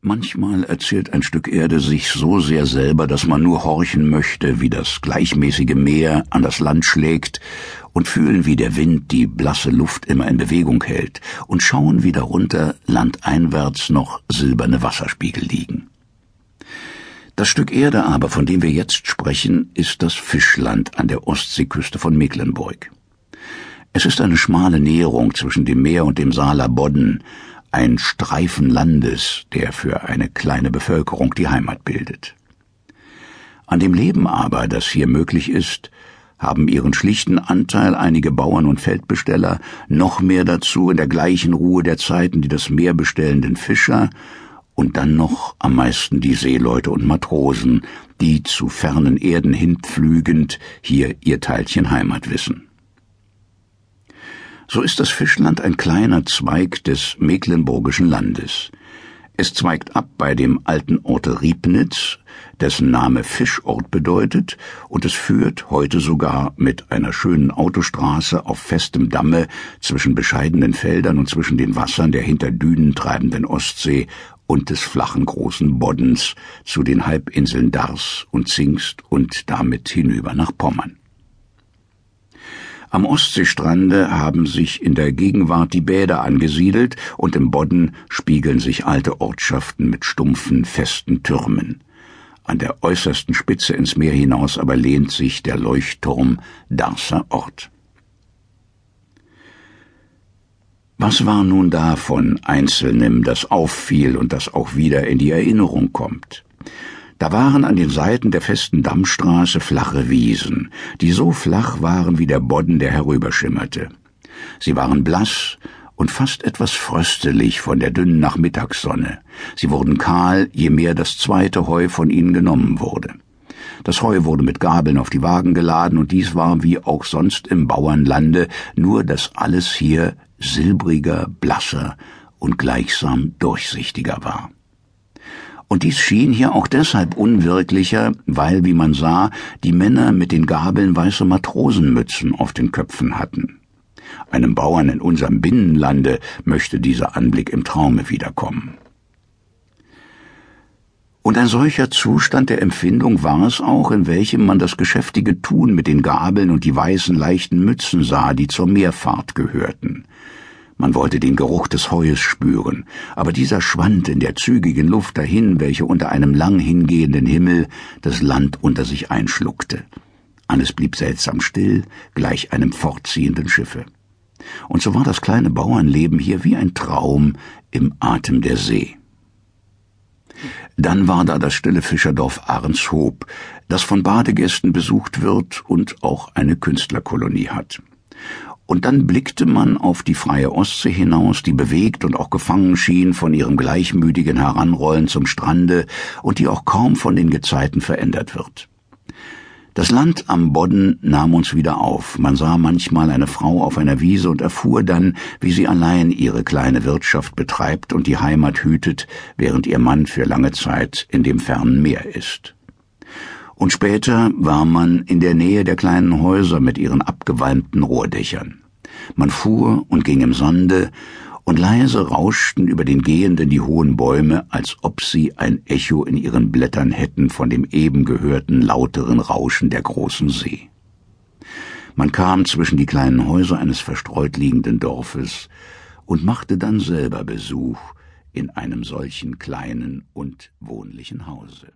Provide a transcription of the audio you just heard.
Manchmal erzählt ein Stück Erde sich so sehr selber, dass man nur horchen möchte, wie das gleichmäßige Meer an das Land schlägt, und fühlen, wie der Wind die blasse Luft immer in Bewegung hält, und schauen, wie darunter landeinwärts noch silberne Wasserspiegel liegen. Das Stück Erde aber, von dem wir jetzt sprechen, ist das Fischland an der Ostseeküste von Mecklenburg. Es ist eine schmale Näherung zwischen dem Meer und dem Saaler Bodden, ein Streifen Landes, der für eine kleine Bevölkerung die Heimat bildet. An dem Leben aber, das hier möglich ist, haben ihren schlichten Anteil einige Bauern und Feldbesteller, noch mehr dazu in der gleichen Ruhe der Zeiten die das Meer bestellenden Fischer und dann noch am meisten die Seeleute und Matrosen, die zu fernen Erden hinpflügend hier ihr Teilchen Heimat wissen. So ist das Fischland ein kleiner Zweig des Mecklenburgischen Landes. Es zweigt ab bei dem alten Orte Riebnitz, dessen Name Fischort bedeutet, und es führt heute sogar mit einer schönen Autostraße auf festem Damme zwischen bescheidenen Feldern und zwischen den Wassern der hinter Dünen treibenden Ostsee und des flachen großen Boddens zu den Halbinseln Dars und Zingst und damit hinüber nach Pommern. Am Ostseestrande haben sich in der Gegenwart die Bäder angesiedelt und im Bodden spiegeln sich alte Ortschaften mit stumpfen, festen Türmen. An der äußersten Spitze ins Meer hinaus aber lehnt sich der Leuchtturm Darßer Ort. Was war nun da von Einzelnem, das auffiel und das auch wieder in die Erinnerung kommt? Da waren an den Seiten der festen Dammstraße flache Wiesen, die so flach waren wie der Bodden, der herüberschimmerte. Sie waren blass und fast etwas fröstelig von der dünnen Nachmittagssonne. Sie wurden kahl, je mehr das zweite Heu von ihnen genommen wurde. Das Heu wurde mit Gabeln auf die Wagen geladen, und dies war wie auch sonst im Bauernlande, nur dass alles hier silbriger, blasser und gleichsam durchsichtiger war. Und dies schien hier auch deshalb unwirklicher, weil, wie man sah, die Männer mit den Gabeln weiße Matrosenmützen auf den Köpfen hatten. Einem Bauern in unserem Binnenlande möchte dieser Anblick im Traume wiederkommen. Und ein solcher Zustand der Empfindung war es auch, in welchem man das geschäftige Tun mit den Gabeln und die weißen leichten Mützen sah, die zur Meerfahrt gehörten. Man wollte den Geruch des Heues spüren, aber dieser schwand in der zügigen Luft dahin, welche unter einem lang hingehenden Himmel das Land unter sich einschluckte. Alles blieb seltsam still, gleich einem fortziehenden Schiffe. Und so war das kleine Bauernleben hier wie ein Traum im Atem der See. Dann war da das stille Fischerdorf Arnshoop, das von Badegästen besucht wird und auch eine Künstlerkolonie hat. Und dann blickte man auf die freie Ostsee hinaus, die bewegt und auch gefangen schien von ihrem gleichmütigen Heranrollen zum Strande und die auch kaum von den Gezeiten verändert wird. Das Land am Bodden nahm uns wieder auf. Man sah manchmal eine Frau auf einer Wiese und erfuhr dann, wie sie allein ihre kleine Wirtschaft betreibt und die Heimat hütet, während ihr Mann für lange Zeit in dem fernen Meer ist und später war man in der Nähe der kleinen Häuser mit ihren abgewalmten Rohrdächern. Man fuhr und ging im Sande, und leise rauschten über den Gehenden die hohen Bäume, als ob sie ein Echo in ihren Blättern hätten von dem eben gehörten lauteren Rauschen der großen See. Man kam zwischen die kleinen Häuser eines verstreut liegenden Dorfes und machte dann selber Besuch in einem solchen kleinen und wohnlichen Hause.